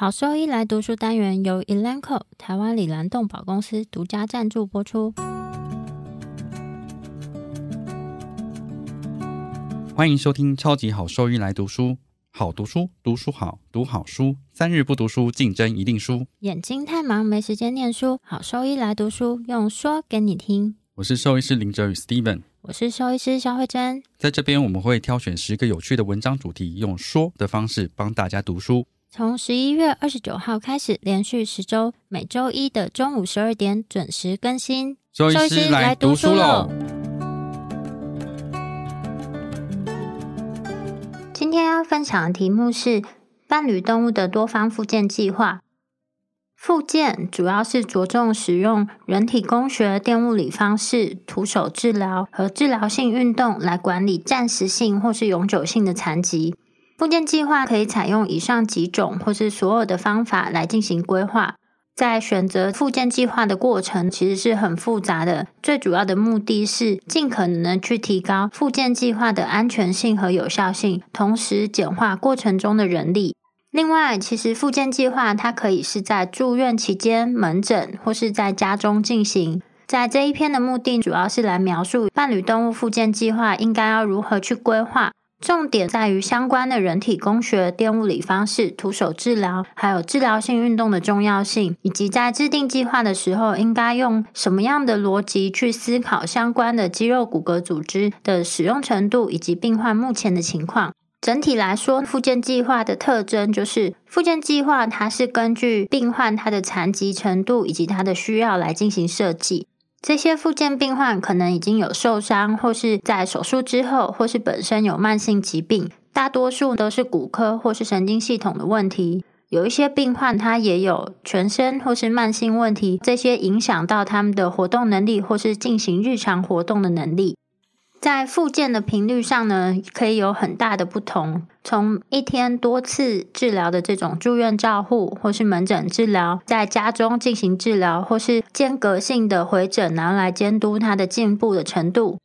好兽医来读书单元由 Elanco 台湾里兰动保公司独家赞助播出。欢迎收听超级好兽医来读书，好读书，读书好，读好书，三日不读书，竞争一定输。眼睛太忙没时间念书，好兽医来读书，用说给你听。我是兽医师林哲宇 Steven，我是兽医师肖慧珍，在这边我们会挑选十个有趣的文章主题，用说的方式帮大家读书。从十一月二十九号开始，连续十周，每周一的中午十二点准时更新。周医师来读书喽！今天要分享的题目是伴侣动物的多方复健计划。复健主要是着重使用人体工学、电物理方式、徒手治疗和治疗性运动来管理暂时性或是永久性的残疾。复健计划可以采用以上几种或是所有的方法来进行规划。在选择复健计划的过程，其实是很复杂的。最主要的目的是尽可能的去提高复健计划的安全性和有效性，同时简化过程中的人力。另外，其实复健计划它可以是在住院期间门诊，或是在家中进行。在这一篇的目的，主要是来描述伴侣动物复健计划应该要如何去规划。重点在于相关的人体工学、电物理方式、徒手治疗，还有治疗性运动的重要性，以及在制定计划的时候，应该用什么样的逻辑去思考相关的肌肉骨骼组织的使用程度，以及病患目前的情况。整体来说，复健计划的特征就是，复健计划它是根据病患他的残疾程度以及他的需要来进行设计。这些复健病患可能已经有受伤，或是在手术之后，或是本身有慢性疾病，大多数都是骨科或是神经系统的问题。有一些病患他也有全身或是慢性问题，这些影响到他们的活动能力或是进行日常活动的能力。在复健的频率上呢，可以有很大的不同。从一天多次治疗的这种住院照护，或是门诊治疗，在家中进行治疗，或是间隔性的回诊，然后来监督他的进步的程度。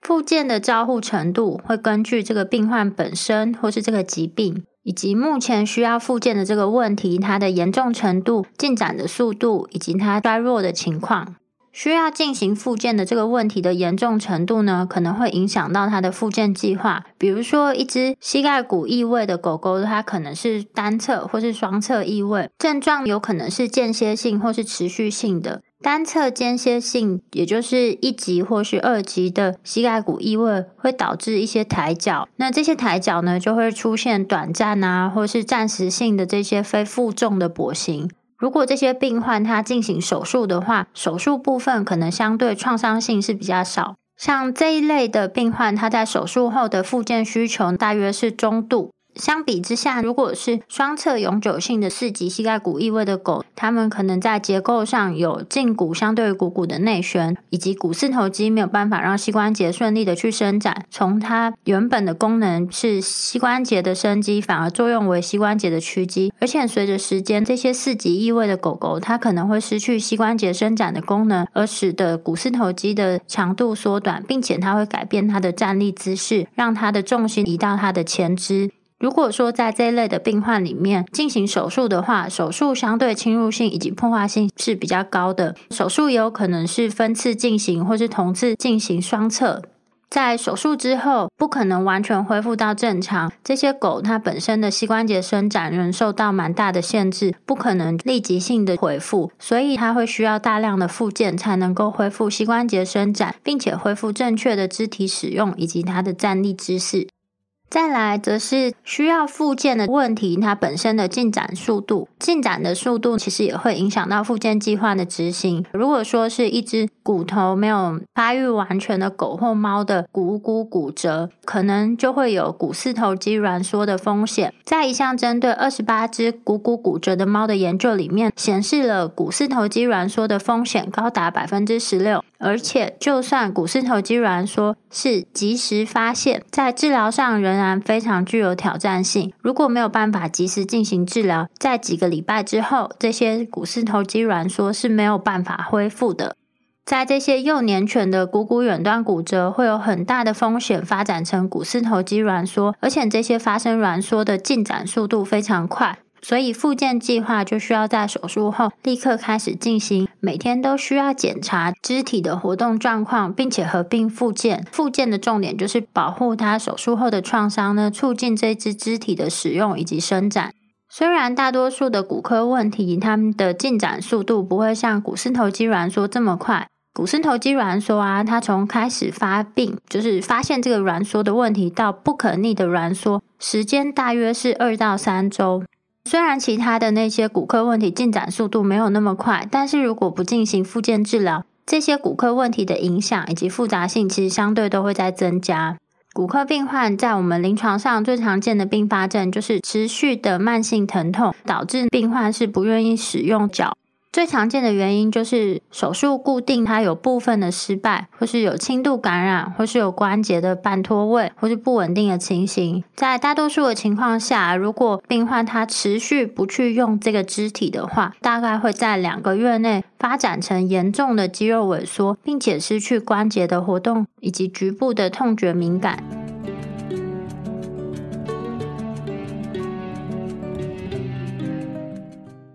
复健的照护程度会根据这个病患本身，或是这个疾病，以及目前需要复健的这个问题，它的严重程度、进展的速度，以及它衰弱的情况。需要进行复健的这个问题的严重程度呢，可能会影响到它的复健计划。比如说，一只膝盖骨异位的狗狗，它可能是单侧或是双侧异位，症状有可能是间歇性或是持续性的。单侧间歇性，也就是一级或是二级的膝盖骨异位，会导致一些抬脚。那这些抬脚呢，就会出现短暂啊，或是暂时性的这些非负重的跛行。如果这些病患他进行手术的话，手术部分可能相对创伤性是比较少。像这一类的病患，他在手术后的复健需求大约是中度。相比之下，如果是双侧永久性的四级膝盖骨异位的狗，它们可能在结构上有胫骨相对于股骨的内旋，以及股四头肌没有办法让膝关节顺利的去伸展。从它原本的功能是膝关节的伸肌，反而作用为膝关节的屈肌。而且随着时间，这些四级异位的狗狗，它可能会失去膝关节伸展的功能，而使得股四头肌的强度缩短，并且它会改变它的站立姿势，让它的重心移到它的前肢。如果说在这一类的病患里面进行手术的话，手术相对侵入性以及破坏性是比较高的。手术也有可能是分次进行，或是同次进行双侧。在手术之后，不可能完全恢复到正常。这些狗它本身的膝关节伸展仍受到蛮大的限制，不可能立即性的恢复，所以它会需要大量的复健才能够恢复膝关节伸展，并且恢复正确的肢体使用以及它的站立姿势。再来，则是需要复健的问题，它本身的进展速度，进展的速度其实也会影响到复健计划的执行。如果说是一只骨头没有发育完全的狗或猫的股骨骨折，可能就会有股四头肌挛缩的风险。在一项针对二十八只股骨骨折的猫的研究里面，显示了股四头肌挛缩的风险高达百分之十六。而且，就算股四头肌挛缩是及时发现，在治疗上仍然非常具有挑战性。如果没有办法及时进行治疗，在几个礼拜之后，这些股四头肌挛缩是没有办法恢复的。在这些幼年犬的股骨远端骨折，会有很大的风险发展成股四头肌挛缩，而且这些发生挛缩的进展速度非常快。所以复健计划就需要在手术后立刻开始进行，每天都需要检查肢体的活动状况，并且合并复健。复健的重点就是保护他手术后的创伤呢，促进这只肢体的使用以及伸展。虽然大多数的骨科问题，它们的进展速度不会像股四头肌挛缩这么快。股四头肌挛缩啊，它从开始发病，就是发现这个挛缩的问题，到不可逆的挛缩，时间大约是二到三周。虽然其他的那些骨科问题进展速度没有那么快，但是如果不进行复健治疗，这些骨科问题的影响以及复杂性，其实相对都会在增加。骨科病患在我们临床上最常见的并发症就是持续的慢性疼痛，导致病患是不愿意使用脚。最常见的原因就是手术固定，它有部分的失败，或是有轻度感染，或是有关节的半脱位，或是不稳定的情形。在大多数的情况下，如果病患他持续不去用这个肢体的话，大概会在两个月内发展成严重的肌肉萎缩，并且失去关节的活动以及局部的痛觉敏感。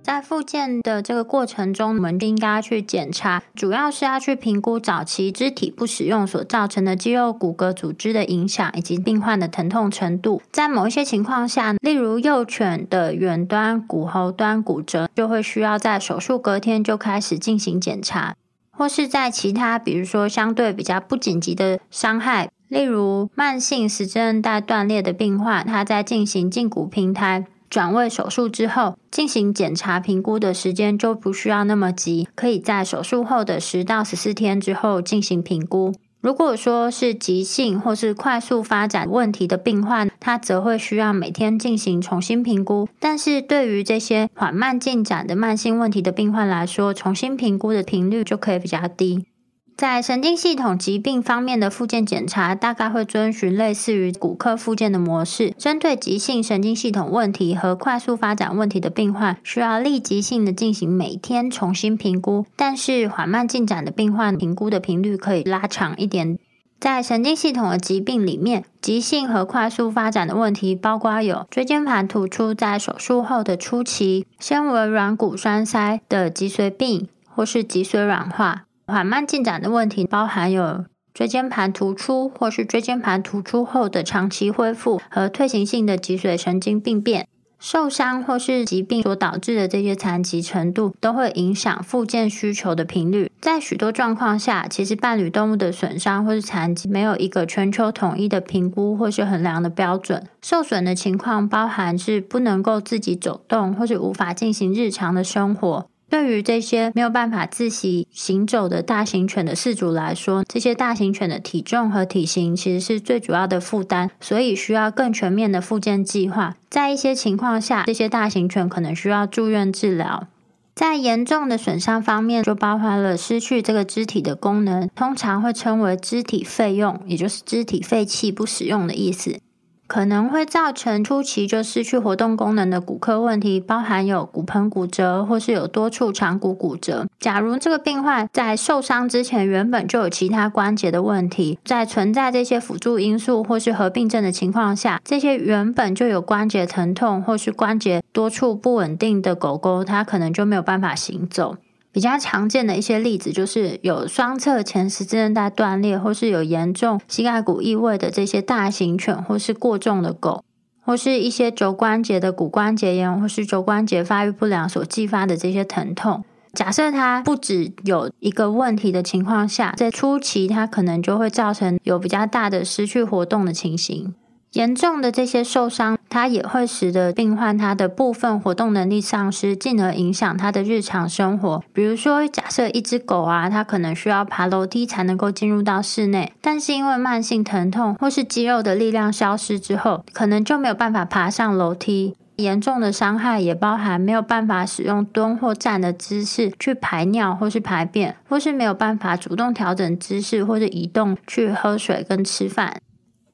在复健的这个过程中，我们应该去检查，主要是要去评估早期肢体不使用所造成的肌肉骨骼组织的影响，以及病患的疼痛程度。在某一些情况下，例如幼犬的远端骨骺端骨折，就会需要在手术隔天就开始进行检查；或是在其他，比如说相对比较不紧急的伤害，例如慢性十字韧带断裂的病患，他在进行胫骨平台。转位手术之后进行检查评估的时间就不需要那么急，可以在手术后的十到十四天之后进行评估。如果说是急性或是快速发展问题的病患，他则会需要每天进行重新评估。但是对于这些缓慢进展的慢性问题的病患来说，重新评估的频率就可以比较低。在神经系统疾病方面的复健检查，大概会遵循类似于骨科复健的模式。针对急性神经系统问题和快速发展问题的病患，需要立即性的进行每天重新评估。但是缓慢进展的病患，评估的频率可以拉长一点。在神经系统的疾病里面，急性和快速发展的问题，包括有椎间盘突出在手术后的初期、纤维软骨栓塞的脊髓病，或是脊髓软化。缓慢进展的问题包含有椎间盘突出，或是椎间盘突出后的长期恢复和退行性的脊髓神经病变。受伤或是疾病所导致的这些残疾程度，都会影响复健需求的频率。在许多状况下，其实伴侣动物的损伤或是残疾没有一个全球统一的评估或是衡量的标准。受损的情况包含是不能够自己走动，或是无法进行日常的生活。对于这些没有办法自行行走的大型犬的饲主来说，这些大型犬的体重和体型其实是最主要的负担，所以需要更全面的复健计划。在一些情况下，这些大型犬可能需要住院治疗。在严重的损伤方面，就包含了失去这个肢体的功能，通常会称为肢体废用，也就是肢体废弃、不使用的意思。可能会造成初期就失去活动功能的骨科问题，包含有骨盆骨折或是有多处长骨骨折。假如这个病患在受伤之前原本就有其他关节的问题，在存在这些辅助因素或是合并症的情况下，这些原本就有关节疼痛或是关节多处不稳定的狗狗，它可能就没有办法行走。比较常见的一些例子，就是有双侧前十字韧带断裂，或是有严重膝盖骨异位的这些大型犬，或是过重的狗，或是一些肘关节的骨关节炎，或是肘关节发育不良所继发的这些疼痛。假设它不只有一个问题的情况下，在初期它可能就会造成有比较大的失去活动的情形。严重的这些受伤，它也会使得病患他的部分活动能力丧失，进而影响他的日常生活。比如说，假设一只狗啊，它可能需要爬楼梯才能够进入到室内，但是因为慢性疼痛或是肌肉的力量消失之后，可能就没有办法爬上楼梯。严重的伤害也包含没有办法使用蹲或站的姿势去排尿或是排便，或是没有办法主动调整姿势或者移动去喝水跟吃饭。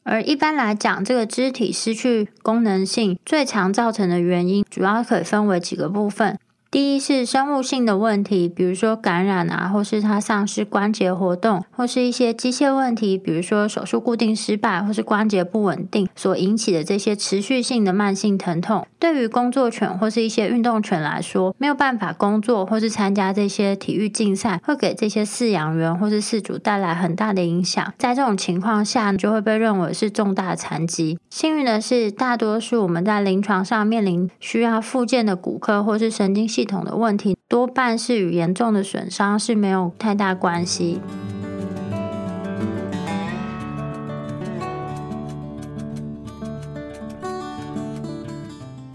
而一般来讲，这个肢体失去功能性最常造成的原因，主要可以分为几个部分。第一是生物性的问题，比如说感染啊，或是它丧失关节活动，或是一些机械问题，比如说手术固定失败，或是关节不稳定所引起的这些持续性的慢性疼痛。对于工作犬或是一些运动犬来说，没有办法工作或是参加这些体育竞赛，会给这些饲养员或是饲主带来很大的影响。在这种情况下，就会被认为是重大残疾。幸运的是，大多数我们在临床上面临需要复健的骨科或是神经系系统的问题，多半是与严重的损伤是没有太大关系。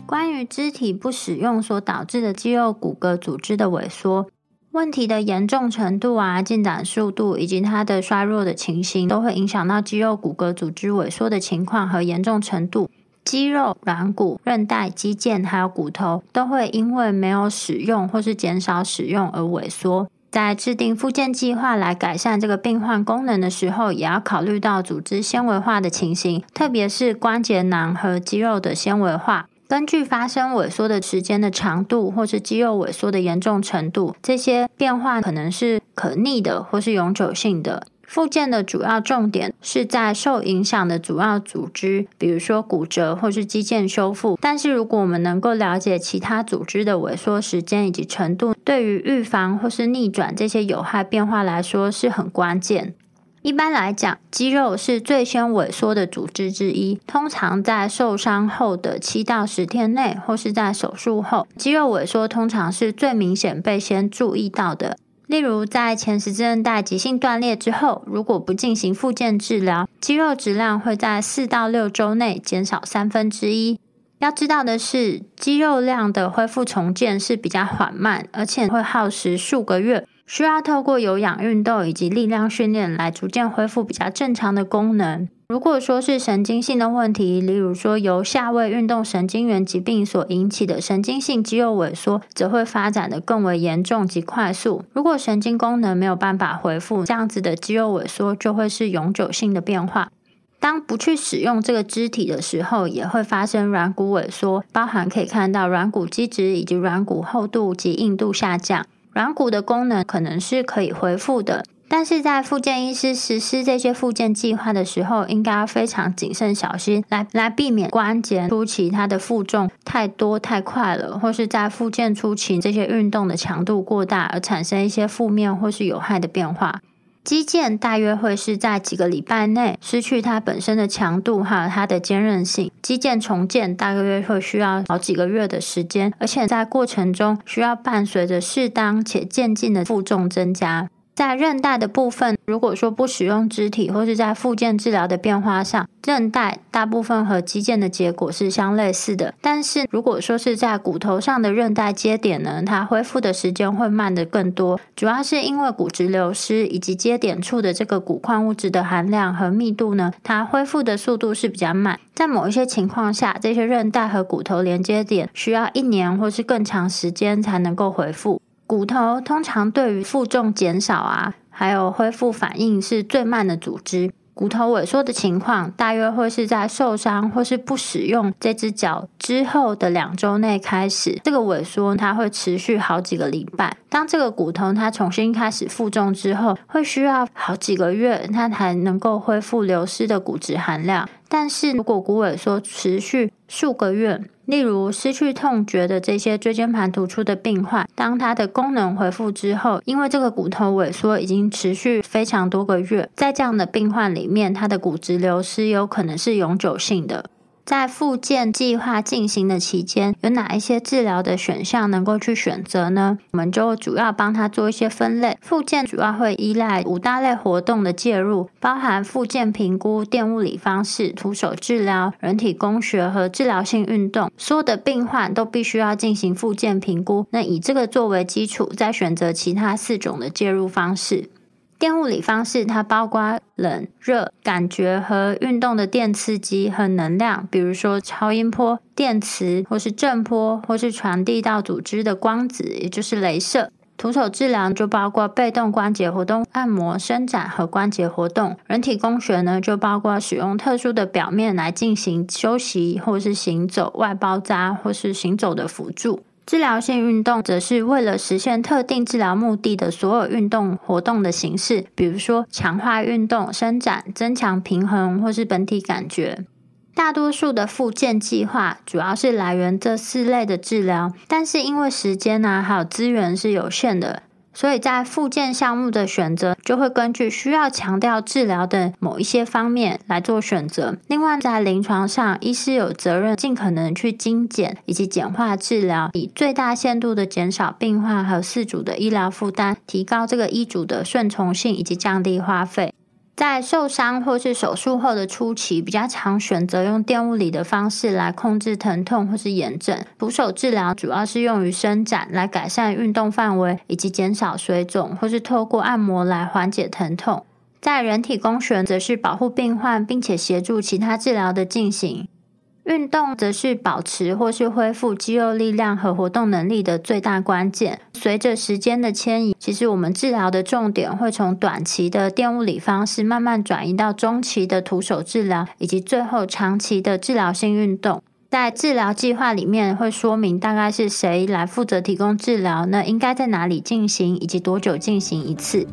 关于肢体不使用所导致的肌肉骨骼组织的萎缩问题的严重程度啊、进展速度以及它的衰弱的情形，都会影响到肌肉骨骼组织萎缩的情况和严重程度。肌肉、软骨、韧带、肌腱还有骨头都会因为没有使用或是减少使用而萎缩。在制定复健计划来改善这个病患功能的时候，也要考虑到组织纤维化的情形，特别是关节囊和肌肉的纤维化。根据发生萎缩的时间的长度，或是肌肉萎缩的严重程度，这些变化可能是可逆的，或是永久性的。复健的主要重点是在受影响的主要组织，比如说骨折或是肌腱修复。但是，如果我们能够了解其他组织的萎缩时间以及程度，对于预防或是逆转这些有害变化来说是很关键。一般来讲，肌肉是最先萎缩的组织之一。通常在受伤后的七到十天内，或是在手术后，肌肉萎缩通常是最明显被先注意到的。例如，在前十字韧带急性断裂之后，如果不进行复健治疗，肌肉质量会在四到六周内减少三分之一。要知道的是，肌肉量的恢复重建是比较缓慢，而且会耗时数个月。需要透过有氧运动以及力量训练来逐渐恢复比较正常的功能。如果说是神经性的问题，例如说由下位运动神经元疾病所引起的神经性肌肉萎缩，则会发展的更为严重及快速。如果神经功能没有办法恢复，这样子的肌肉萎缩就会是永久性的变化。当不去使用这个肢体的时候，也会发生软骨萎缩，包含可以看到软骨基质以及软骨厚度及硬度下降。软骨的功能可能是可以恢复的，但是在复健医师实施这些复健计划的时候，应该要非常谨慎小心，来来避免关节初期它的负重太多太快了，或是在复健初期这些运动的强度过大，而产生一些负面或是有害的变化。肌腱大约会是在几个礼拜内失去它本身的强度还有它的坚韧性。肌腱重建大约会需要好几个月的时间，而且在过程中需要伴随着适当且渐进的负重增加。在韧带的部分，如果说不使用肢体或是在复健治疗的变化上，韧带大部分和肌腱的结果是相类似的。但是如果说是在骨头上的韧带接点呢，它恢复的时间会慢的更多，主要是因为骨质流失以及接点处的这个骨矿物质的含量和密度呢，它恢复的速度是比较慢。在某一些情况下，这些韧带和骨头连接点需要一年或是更长时间才能够恢复。骨头通常对于负重减少啊，还有恢复反应是最慢的组织。骨头萎缩的情况大约会是在受伤或是不使用这只脚之后的两周内开始。这个萎缩它会持续好几个礼拜。当这个骨头它重新开始负重之后，会需要好几个月，它才能够恢复流失的骨质含量。但是如果骨萎缩持续数个月，例如失去痛觉的这些椎间盘突出的病患，当它的功能恢复之后，因为这个骨头萎缩已经持续非常多个月，在这样的病患里面，它的骨质流失有可能是永久性的。在复健计划进行的期间，有哪一些治疗的选项能够去选择呢？我们就主要帮他做一些分类。复健主要会依赖五大类活动的介入，包含复健评估、电物理方式、徒手治疗、人体工学和治疗性运动。所有的病患都必须要进行复健评估。那以这个作为基础，再选择其他四种的介入方式。电物理方式，它包括冷、热、感觉和运动的电刺激和能量，比如说超音波、电磁或是震波，或是传递到组织的光子，也就是镭射。徒手治疗就包括被动关节活动、按摩、伸展和关节活动。人体工学呢，就包括使用特殊的表面来进行休息或是行走、外包扎或是行走的辅助。治疗性运动则是为了实现特定治疗目的的所有运动活动的形式，比如说强化运动、伸展、增强平衡或是本体感觉。大多数的复健计划主要是来源这四类的治疗，但是因为时间呢还有资源是有限的。所以在复健项目的选择，就会根据需要强调治疗的某一些方面来做选择。另外，在临床上，医师有责任尽可能去精简以及简化治疗，以最大限度的减少病患和事主的医疗负担，提高这个医嘱的顺从性以及降低花费。在受伤或是手术后的初期，比较常选择用电物理的方式来控制疼痛或是炎症。徒手治疗主要是用于伸展，来改善运动范围以及减少水肿，或是透过按摩来缓解疼痛。在人体工学则是保护病患，并且协助其他治疗的进行。运动则是保持或是恢复肌肉力量和活动能力的最大关键。随着时间的迁移，其实我们治疗的重点会从短期的电物理方式慢慢转移到中期的徒手治疗，以及最后长期的治疗性运动。在治疗计划里面会说明大概是谁来负责提供治疗，那应该在哪里进行，以及多久进行一次。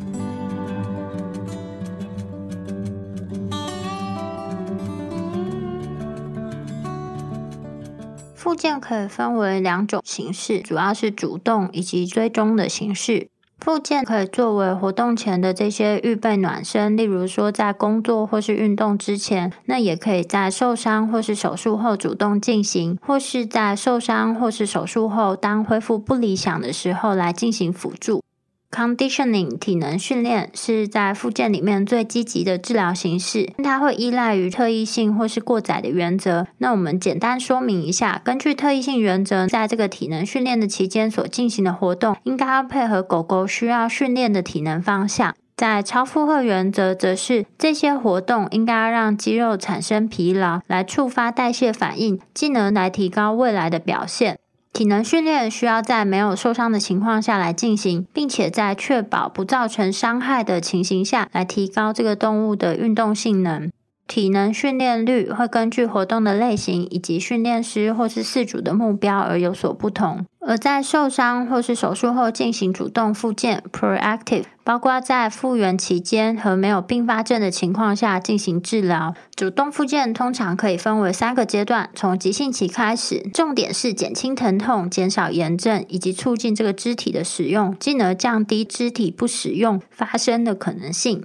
附件可以分为两种形式，主要是主动以及追踪的形式。附件可以作为活动前的这些预备暖身，例如说在工作或是运动之前，那也可以在受伤或是手术后主动进行，或是在受伤或是手术后当恢复不理想的时候来进行辅助。Conditioning 体能训练是在附件里面最积极的治疗形式，它会依赖于特异性或是过载的原则。那我们简单说明一下，根据特异性原则，在这个体能训练的期间所进行的活动，应该要配合狗狗需要训练的体能方向。在超负荷原则，则是这些活动应该要让肌肉产生疲劳，来触发代谢反应，进而来提高未来的表现。体能训练需要在没有受伤的情况下来进行，并且在确保不造成伤害的情形下来提高这个动物的运动性能。体能训练率会根据活动的类型以及训练师或是饲主的目标而有所不同。而在受伤或是手术后进行主动复健 （proactive），包括在复原期间和没有并发症的情况下进行治疗。主动复健通常可以分为三个阶段：从急性期开始，重点是减轻疼痛、减少炎症以及促进这个肢体的使用，进而降低肢体不使用发生的可能性。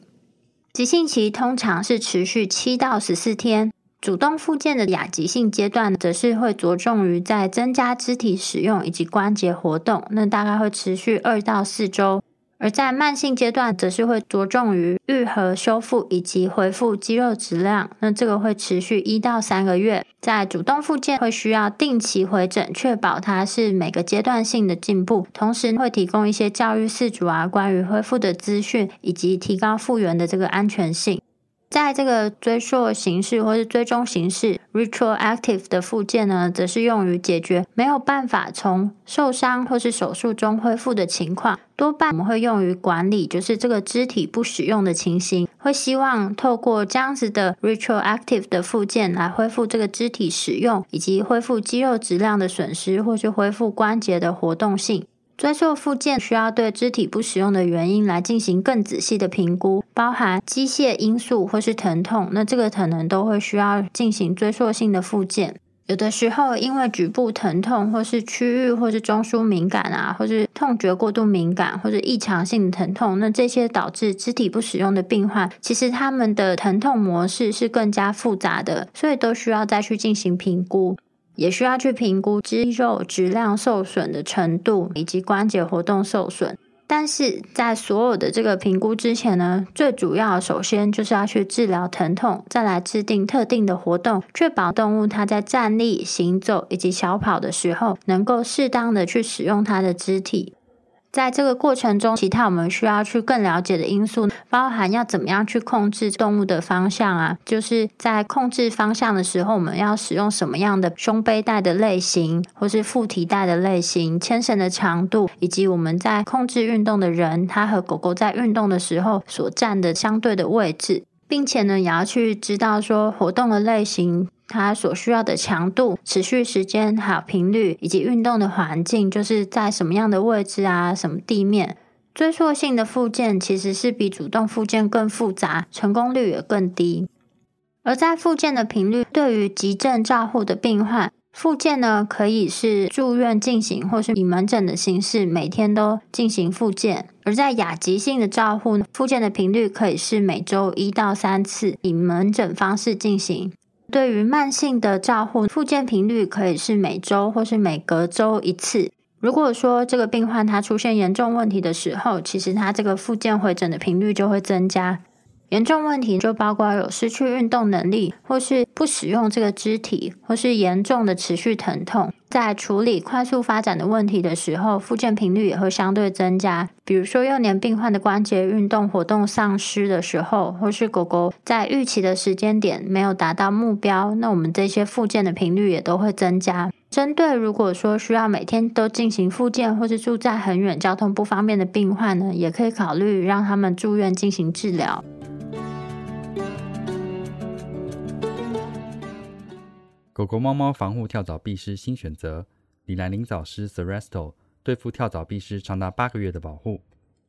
急性期通常是持续七到十四天，主动复健的亚急性阶段则是会着重于在增加肢体使用以及关节活动，那大概会持续二到四周。而在慢性阶段，则是会着重于愈合、修复以及恢复肌肉质量。那这个会持续一到三个月。在主动复健会需要定期回诊，确保它是每个阶段性的进步。同时会提供一些教育饲主啊关于恢复的资讯，以及提高复原的这个安全性。在这个追溯形式或是追踪形式 （retroactive） 的附件呢，则是用于解决没有办法从受伤或是手术中恢复的情况。多半我们会用于管理，就是这个肢体不使用的情形。会希望透过这样子的 retroactive 的附件来恢复这个肢体使用，以及恢复肌肉质量的损失，或是恢复关节的活动性。追溯复健需要对肢体不使用的原因来进行更仔细的评估，包含机械因素或是疼痛，那这个可能都会需要进行追溯性的复健。有的时候因为局部疼痛，或是区域或是中枢敏感啊，或是痛觉过度敏感，或者异常性的疼痛，那这些导致肢体不使用的病患，其实他们的疼痛模式是更加复杂的，所以都需要再去进行评估。也需要去评估肌肉质量受损的程度，以及关节活动受损。但是在所有的这个评估之前呢，最主要首先就是要去治疗疼痛，再来制定特定的活动，确保动物它在站立、行走以及小跑的时候，能够适当的去使用它的肢体。在这个过程中，其他我们需要去更了解的因素，包含要怎么样去控制动物的方向啊？就是在控制方向的时候，我们要使用什么样的胸背带的类型，或是腹提带的类型、牵绳的长度，以及我们在控制运动的人，他和狗狗在运动的时候所站的相对的位置，并且呢，也要去知道说活动的类型。它所需要的强度、持续时间、还有频率，以及运动的环境，就是在什么样的位置啊？什么地面？追溯性的附件其实是比主动附件更复杂，成功率也更低。而在复健的频率，对于急症照护的病患，复健呢可以是住院进行，或是以门诊的形式每天都进行复健；而在亚急性的照护，复健的频率可以是每周一到三次，以门诊方式进行。对于慢性的照护，复健频率可以是每周或是每隔周一次。如果说这个病患他出现严重问题的时候，其实他这个复健回诊的频率就会增加。严重问题就包括有失去运动能力，或是不使用这个肢体，或是严重的持续疼痛。在处理快速发展的问题的时候，复健频率也会相对增加。比如说幼年病患的关节运动活动丧失的时候，或是狗狗在预期的时间点没有达到目标，那我们这些复健的频率也都会增加。针对如果说需要每天都进行复健，或是住在很远、交通不方便的病患呢，也可以考虑让他们住院进行治疗。狗狗、猫猫防护跳蚤必虱新选择——李兰灵藻虱 s e r e s t o 对付跳蚤、必虱长达八个月的保护。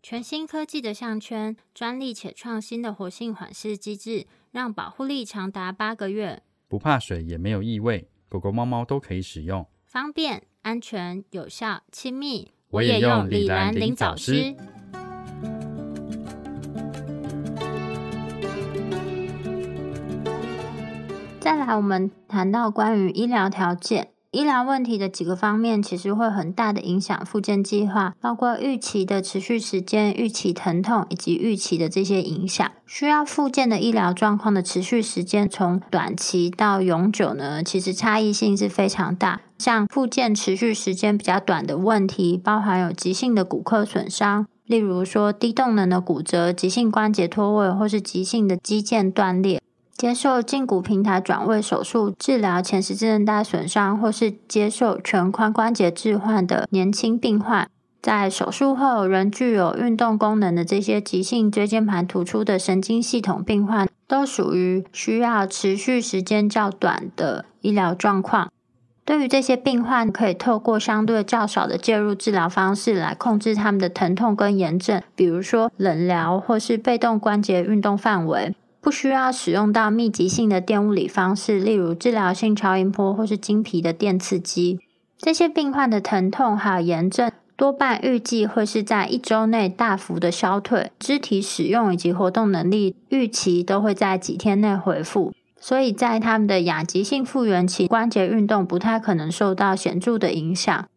全新科技的项圈，专利且创新的活性缓释机制，让保护力长达八个月。不怕水，也没有异味，狗狗、猫猫都可以使用，方便、安全、有效、亲密。我也用李兰灵藻虱。再来，我们谈到关于医疗条件、医疗问题的几个方面，其实会很大的影响复健计划，包括预期的持续时间、预期疼痛以及预期的这些影响。需要复健的医疗状况的持续时间，从短期到永久呢，其实差异性是非常大。像复健持续时间比较短的问题，包含有急性的骨科损伤，例如说低动能的骨折、急性关节脱位或是急性的肌腱断裂。接受胫骨平台转位手术治疗前十字韧带损伤，或是接受全髋关节置换的年轻病患，在手术后仍具有运动功能的这些急性椎间盘突出的神经系统病患，都属于需要持续时间较短的医疗状况。对于这些病患，可以透过相对较少的介入治疗方式来控制他们的疼痛跟炎症，比如说冷疗或是被动关节运动范围。不需要使用到密集性的电物理方式，例如治疗性超音波或是经皮的电刺激。这些病患的疼痛还有炎症，多半预计会是在一周内大幅的消退，肢体使用以及活动能力预期都会在几天内恢复。所以在他们的亚急性复原期，关节运动不太可能受到显著的影响。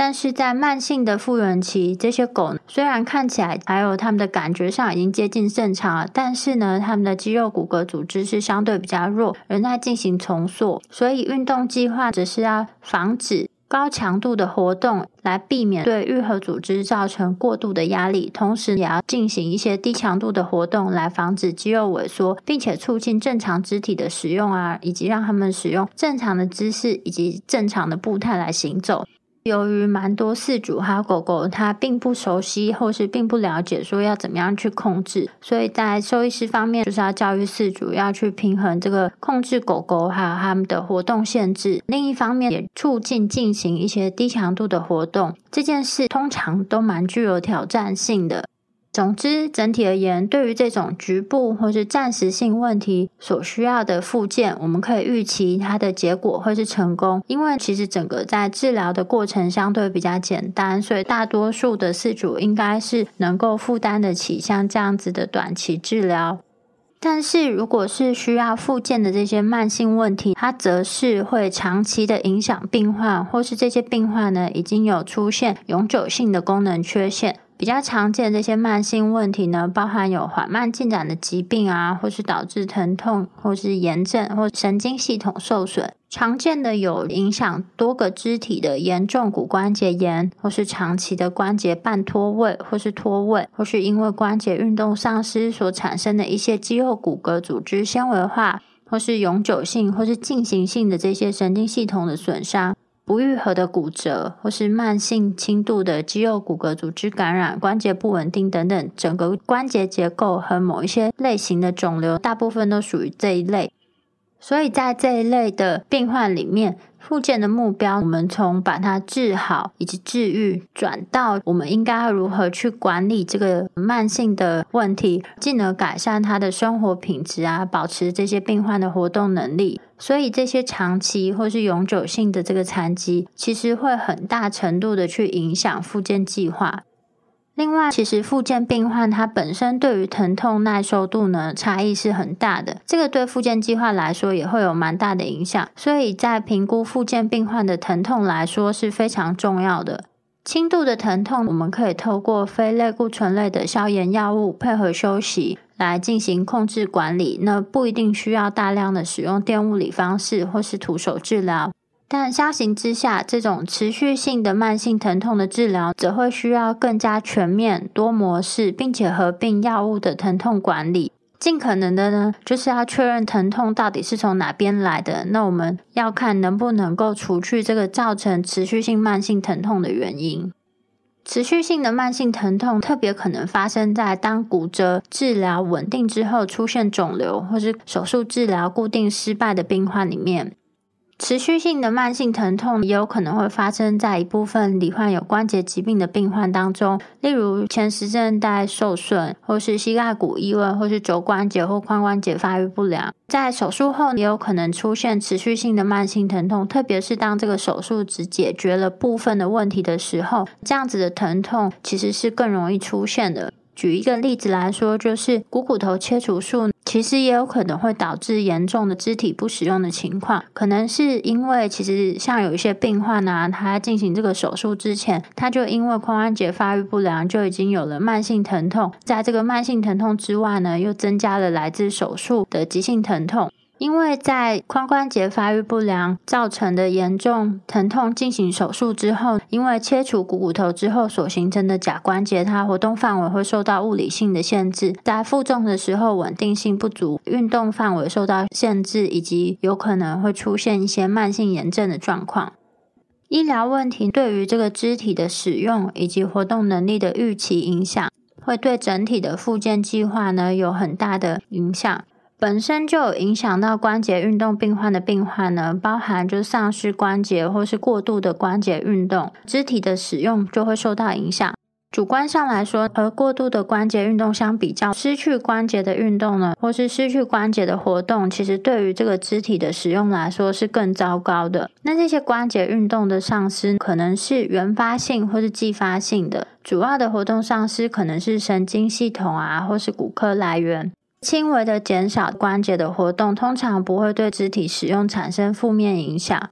但是在慢性的复原期，这些狗虽然看起来还有它们的感觉上已经接近正常了，但是呢，它们的肌肉骨骼组织是相对比较弱，仍在进行重塑。所以运动计划只是要防止高强度的活动，来避免对愈合组织造成过度的压力，同时也要进行一些低强度的活动，来防止肌肉萎缩，并且促进正常肢体的使用啊，以及让它们使用正常的姿势以及正常的步态来行走。由于蛮多饲主还有狗狗，它并不熟悉或是并不了解说要怎么样去控制，所以在兽医师方面就是要教育饲主要去平衡这个控制狗狗还有它们的活动限制。另一方面也促进进行一些低强度的活动，这件事通常都蛮具有挑战性的。总之，整体而言，对于这种局部或是暂时性问题所需要的附件，我们可以预期它的结果会是成功，因为其实整个在治疗的过程相对比较简单，所以大多数的饲主应该是能够负担得起像这样子的短期治疗。但是，如果是需要复健的这些慢性问题，它则是会长期的影响病患，或是这些病患呢已经有出现永久性的功能缺陷。比较常见这些慢性问题呢，包含有缓慢进展的疾病啊，或是导致疼痛，或是炎症，或神经系统受损。常见的有影响多个肢体的严重骨关节炎，或是长期的关节半脱位，或是脱位，或是因为关节运动丧失所产生的一些肌肉骨骼组织纤维化，或是永久性或是进行性的这些神经系统的损伤。不愈合的骨折，或是慢性轻度的肌肉骨骼组织感染、关节不稳定等等，整个关节结构和某一些类型的肿瘤，大部分都属于这一类。所以在这一类的病患里面，复健的目标，我们从把它治好以及治愈，转到我们应该要如何去管理这个慢性的问题，进而改善他的生活品质啊，保持这些病患的活动能力。所以这些长期或是永久性的这个残疾，其实会很大程度的去影响复健计划。另外，其实复健病患他本身对于疼痛耐受度呢差异是很大的，这个对复健计划来说也会有蛮大的影响。所以在评估复健病患的疼痛来说是非常重要的。轻度的疼痛，我们可以透过非类固醇类的消炎药物配合休息来进行控制管理，那不一定需要大量的使用电物理方式或是徒手治疗。但相形之下，这种持续性的慢性疼痛的治疗，则会需要更加全面、多模式，并且合并药物的疼痛管理。尽可能的呢，就是要确认疼痛到底是从哪边来的。那我们要看能不能够除去这个造成持续性慢性疼痛的原因。持续性的慢性疼痛特别可能发生在当骨折治疗稳定之后出现肿瘤，或是手术治疗固定失败的病患里面。持续性的慢性疼痛也有可能会发生在一部分罹患有关节疾病的病患当中，例如前十字韧带受损，或是膝盖骨异位，或是肘关节或髋关节发育不良。在手术后也有可能出现持续性的慢性疼痛，特别是当这个手术只解决了部分的问题的时候，这样子的疼痛其实是更容易出现的。举一个例子来说，就是股骨头切除术，其实也有可能会导致严重的肢体不使用的情况。可能是因为，其实像有一些病患啊，他进行这个手术之前，他就因为髋关节发育不良，就已经有了慢性疼痛。在这个慢性疼痛之外呢，又增加了来自手术的急性疼痛。因为在髋关节发育不良造成的严重疼痛，进行手术之后，因为切除股骨头之后所形成的假关节，它活动范围会受到物理性的限制，在负重的时候稳定性不足，运动范围受到限制，以及有可能会出现一些慢性炎症的状况。医疗问题对于这个肢体的使用以及活动能力的预期影响，会对整体的复健计划呢有很大的影响。本身就有影响到关节运动病患的病患呢，包含就丧失关节或是过度的关节运动，肢体的使用就会受到影响。主观上来说，和过度的关节运动相比较，失去关节的运动呢，或是失去关节的活动，其实对于这个肢体的使用来说是更糟糕的。那这些关节运动的丧失，可能是原发性或是继发性的，主要的活动丧失可能是神经系统啊，或是骨科来源。轻微的减少关节的活动，通常不会对肢体使用产生负面影响。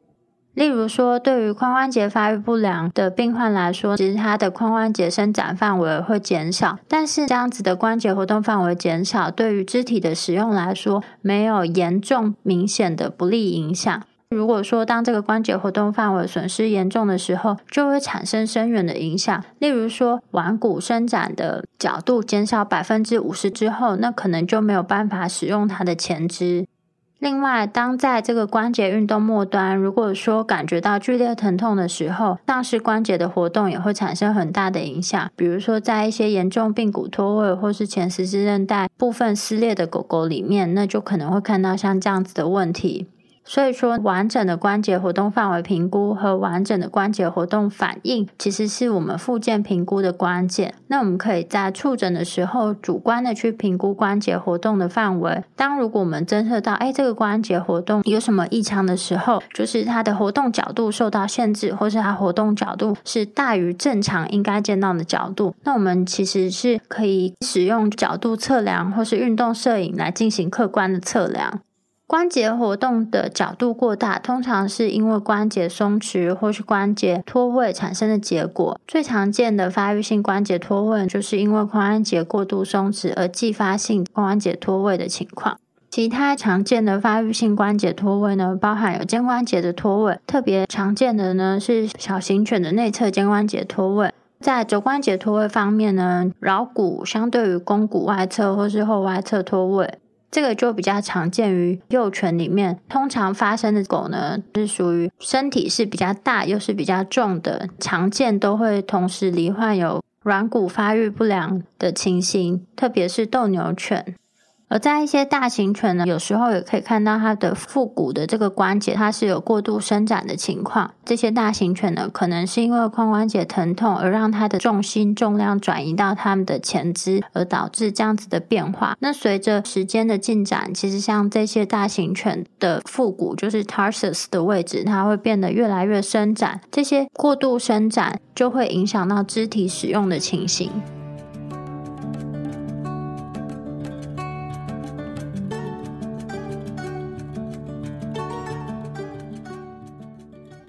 例如说，对于髋关节发育不良的病患来说，其实他的髋关节伸展范围会减少，但是这样子的关节活动范围减少，对于肢体的使用来说，没有严重明显的不利影响。如果说当这个关节活动范围损失严重的时候，就会产生深远的影响。例如说，腕骨伸展的角度减少百分之五十之后，那可能就没有办法使用它的前肢。另外，当在这个关节运动末端，如果说感觉到剧烈疼痛的时候，丧失关节的活动也会产生很大的影响。比如说，在一些严重髌骨脱位或是前十字韧带部分撕裂的狗狗里面，那就可能会看到像这样子的问题。所以说，完整的关节活动范围评估和完整的关节活动反应，其实是我们复健评估的关键。那我们可以在触诊的时候，主观的去评估关节活动的范围。当如果我们侦测到，哎，这个关节活动有什么异常的时候，就是它的活动角度受到限制，或是它活动角度是大于正常应该见到的角度，那我们其实是可以使用角度测量或是运动摄影来进行客观的测量。关节活动的角度过大，通常是因为关节松弛或是关节脱位产生的结果。最常见的发育性关节脱位，就是因为髋关节过度松弛而继发性髋关节脱位的情况。其他常见的发育性关节脱位呢，包含有肩关节的脱位，特别常见的呢是小型犬的内侧肩关节脱位。在肘关节脱位方面呢，桡骨相对于肱骨外侧或是后外侧脱位。这个就比较常见于幼犬里面，通常发生的狗呢，是属于身体是比较大又是比较重的，常见都会同时罹患有软骨发育不良的情形，特别是斗牛犬。而在一些大型犬呢，有时候也可以看到它的腹股的这个关节，它是有过度伸展的情况。这些大型犬呢，可能是因为髋关节疼痛而让它的重心重量转移到它们的前肢，而导致这样子的变化。那随着时间的进展，其实像这些大型犬的腹股，就是 tarsus 的位置，它会变得越来越伸展。这些过度伸展就会影响到肢体使用的情形。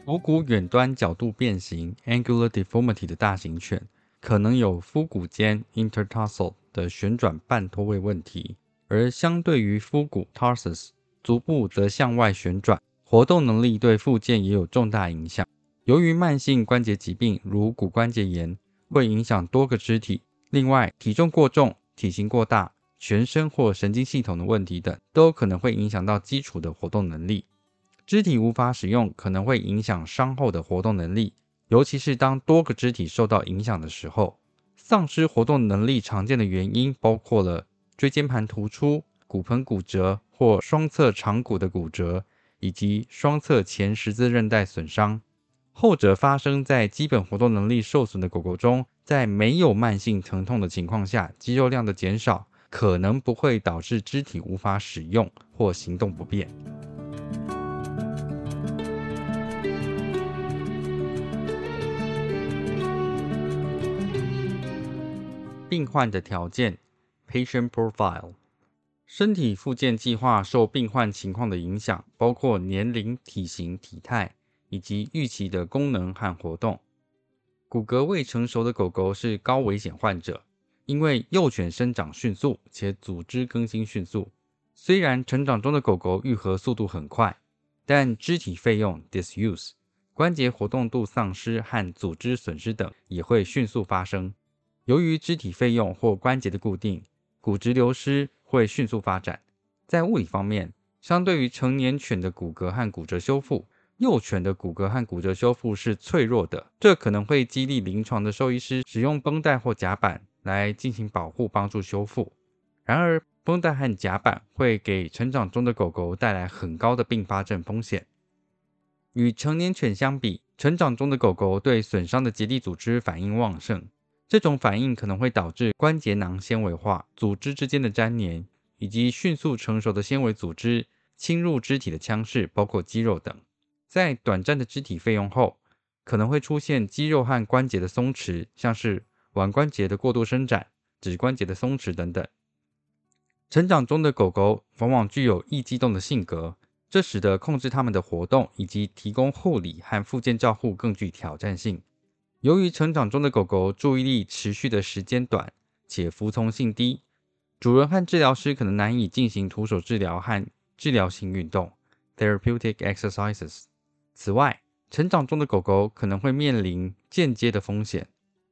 股骨远端角度变形 （angular deformity） 的大型犬，可能有腹股间 （intertarsal） 的旋转半脱位问题，而相对于腹股 （tarsus），足部则向外旋转，活动能力对附件也有重大影响。由于慢性关节疾病如骨关节炎会影响多个肢体，另外体重过重、体型过大、全身或神经系统的问题等，都可能会影响到基础的活动能力。肢体无法使用，可能会影响伤后的活动能力，尤其是当多个肢体受到影响的时候。丧失活动能力常见的原因包括了椎间盘突出、骨盆骨折或双侧长骨的骨折，以及双侧前十字韧带损伤。后者发生在基本活动能力受损的狗狗中，在没有慢性疼痛的情况下，肌肉量的减少可能不会导致肢体无法使用或行动不便。病患的条件 （Patient Profile） 身体复健计划受病患情况的影响，包括年龄、体型、体态以及预期的功能和活动。骨骼未成熟的狗狗是高危险患者，因为幼犬生长迅速且组织更新迅速。虽然成长中的狗狗愈合速度很快，但肢体费用 （Disuse）、关节活动度丧失和组织损失等也会迅速发生。由于肢体费用或关节的固定，骨质流失会迅速发展。在物理方面，相对于成年犬的骨骼和骨折修复，幼犬的骨骼和骨折修复是脆弱的。这可能会激励临床的兽医师使用绷带或夹板来进行保护，帮助修复。然而，绷带和夹板会给成长中的狗狗带来很高的并发症风险。与成年犬相比，成长中的狗狗对损伤的结缔组织反应旺盛。这种反应可能会导致关节囊纤维化、组织之间的粘连，以及迅速成熟的纤维组织侵入肢体的腔室，包括肌肉等。在短暂的肢体费用后，可能会出现肌肉和关节的松弛，像是腕关节的过度伸展、指关节的松弛等等。成长中的狗狗往往具有易激动的性格，这使得控制它们的活动以及提供护理和附件照护更具挑战性。由于成长中的狗狗注意力持续的时间短且服从性低，主人和治疗师可能难以进行徒手治疗和治疗性运动 （therapeutic exercises）。此外，成长中的狗狗可能会面临间接的风险，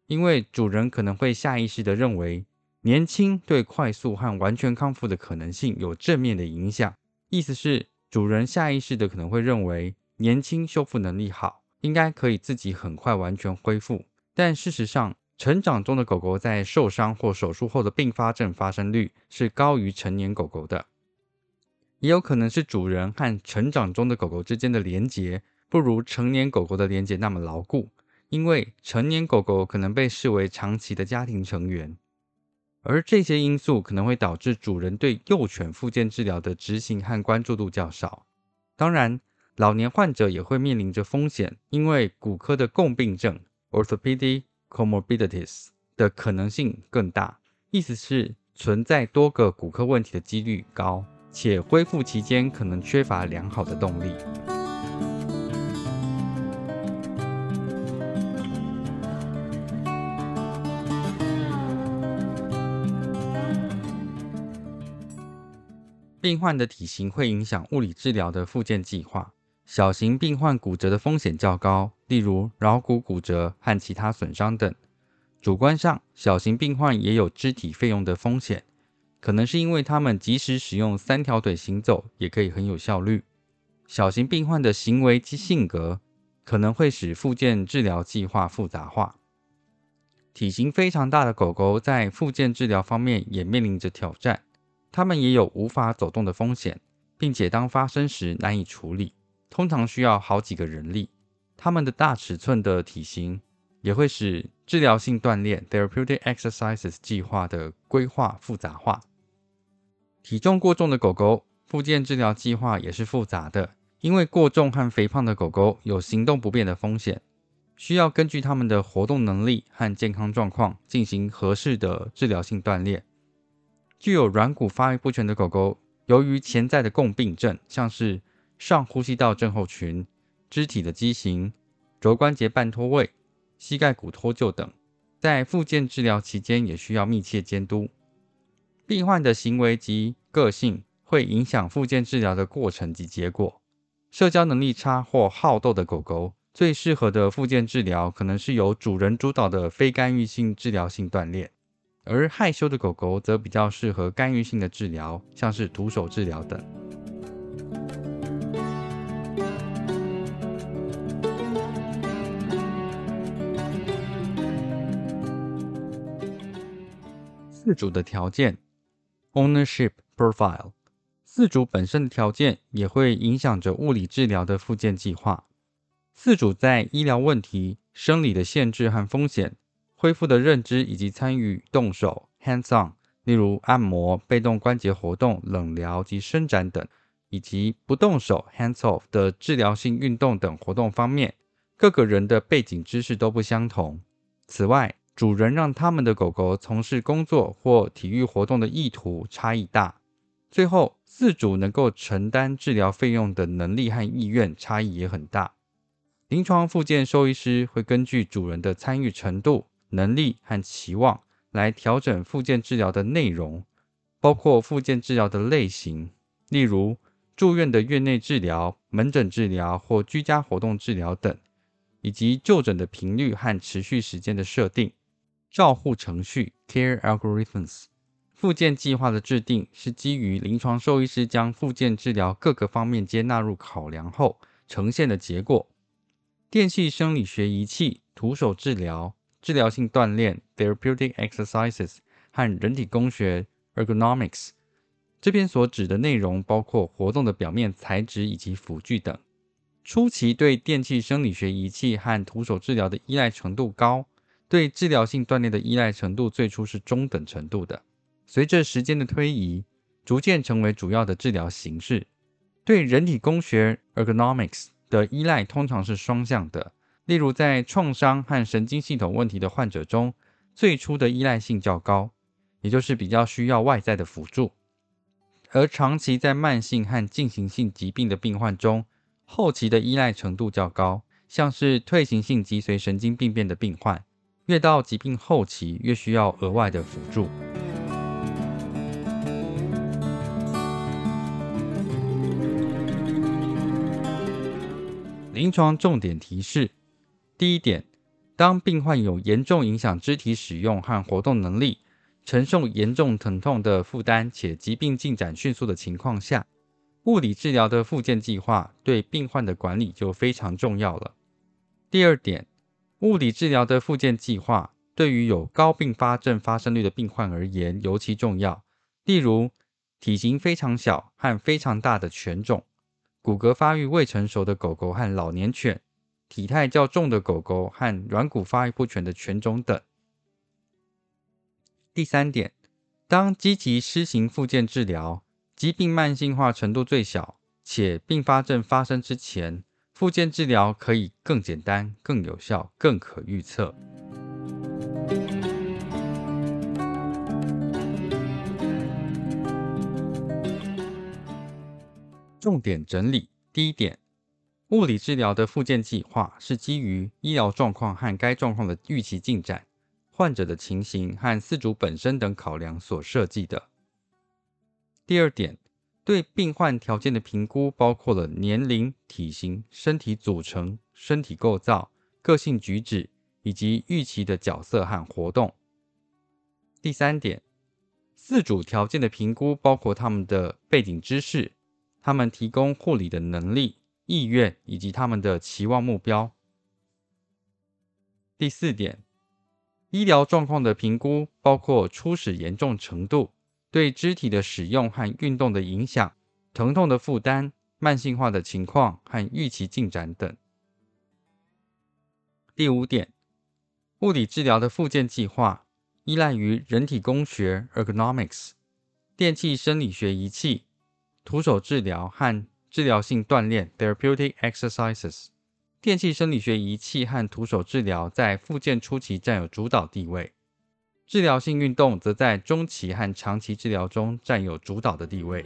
因为主人可能会下意识地认为年轻对快速和完全康复的可能性有正面的影响。意思是，主人下意识的可能会认为年轻修复能力好。应该可以自己很快完全恢复，但事实上，成长中的狗狗在受伤或手术后的并发症发生率是高于成年狗狗的。也有可能是主人和成长中的狗狗之间的连结不如成年狗狗的连结那么牢固，因为成年狗狗可能被视为长期的家庭成员，而这些因素可能会导致主人对幼犬复健治疗的执行和关注度较少。当然。老年患者也会面临着风险，因为骨科的共病症 （orthopedic comorbidities） 的可能性更大，意思是存在多个骨科问题的几率高，且恢复期间可能缺乏良好的动力。病患的体型会影响物理治疗的复健计划。小型病患骨折的风险较高，例如桡骨骨折和其他损伤等。主观上，小型病患也有肢体费用的风险，可能是因为他们即使使用三条腿行走，也可以很有效率。小型病患的行为及性格可能会使复健治疗计划复杂化。体型非常大的狗狗在复健治疗方面也面临着挑战。它们也有无法走动的风险，并且当发生时难以处理，通常需要好几个人力。它们的大尺寸的体型也会使治疗性锻炼 （therapeutic exercises） 计划的规划复杂化。体重过重的狗狗，复健治疗计划也是复杂的，因为过重和肥胖的狗狗有行动不便的风险，需要根据它们的活动能力和健康状况进行合适的治疗性锻炼。具有软骨发育不全的狗狗，由于潜在的共病症，像是上呼吸道症候群、肢体的畸形、肘关节半脱位、膝盖骨脱臼等，在复健治疗期间也需要密切监督。病患的行为及个性会影响复健治疗的过程及结果。社交能力差或好斗的狗狗，最适合的复健治疗可能是由主人主导的非干预性治疗性锻炼，而害羞的狗狗则比较适合干预性的治疗，像是徒手治疗等。饲主的条件。Ownership profile，饲主本身的条件也会影响着物理治疗的复健计划。饲主在医疗问题、生理的限制和风险、恢复的认知以及参与动手 （hands-on），例如按摩、被动关节活动、冷疗及伸展等，以及不动手 （hands-off） 的治疗性运动等活动方面，各个人的背景知识都不相同。此外，主人让他们的狗狗从事工作或体育活动的意图差异大，最后饲主能够承担治疗费用的能力和意愿差异也很大。临床复健兽医师会根据主人的参与程度、能力和期望来调整复健治疗的内容，包括复健治疗的类型，例如住院的院内治疗、门诊治疗或居家活动治疗等，以及就诊的频率和持续时间的设定。照护程序 （Care Algorithms） 复健计划的制定是基于临床兽医师将复健治疗各个方面皆纳入考量后呈现的结果。电气生理学仪器、徒手治疗、治疗性锻炼 （Therapeutic Exercises） 和人体工学 （Ergonomics） 这边所指的内容包括活动的表面材质以及辅具等。初期对电气生理学仪器和徒手治疗的依赖程度高。对治疗性锻炼的依赖程度最初是中等程度的，随着时间的推移，逐渐成为主要的治疗形式。对人体工学 （ergonomics） 的依赖通常是双向的，例如在创伤和神经系统问题的患者中，最初的依赖性较高，也就是比较需要外在的辅助；而长期在慢性和进行性疾病的病患中，后期的依赖程度较高，像是退行性脊髓神经病变的病患。越到疾病后期，越需要额外的辅助。临床重点提示：第一点，当病患有严重影响肢体使用和活动能力，承受严重疼痛的负担，且疾病进展迅速的情况下，物理治疗的复健计划对病患的管理就非常重要了。第二点。物理治疗的复健计划对于有高并发症发生率的病患而言尤其重要，例如体型非常小和非常大的犬种、骨骼发育未成熟的狗狗和老年犬、体态较重的狗狗和软骨发育不全的犬种等。第三点，当积极施行复健治疗，疾病慢性化程度最小，且并发症发生之前。复健治疗可以更简单、更有效、更可预测。重点整理：第一点，物理治疗的复健计划是基于医疗状况和该状况的预期进展、患者的情形和饲主本身等考量所设计的。第二点。对病患条件的评估包括了年龄、体型、身体组成、身体构造、个性举止以及预期的角色和活动。第三点，四主条件的评估包括他们的背景知识、他们提供护理的能力、意愿以及他们的期望目标。第四点，医疗状况的评估包括初始严重程度、对肢体的使用和运动的影响、疼痛的负担、慢性化的情况和预期进展等。第五点，物理治疗的复健计划依赖于人体工学 （ergonomics）、电气生理学仪器、徒手治疗和治疗性锻炼 （therapeutic exercises）。电气生理学仪器和徒手治疗在复健初期占有主导地位，治疗性运动则在中期和长期治疗中占有主导的地位。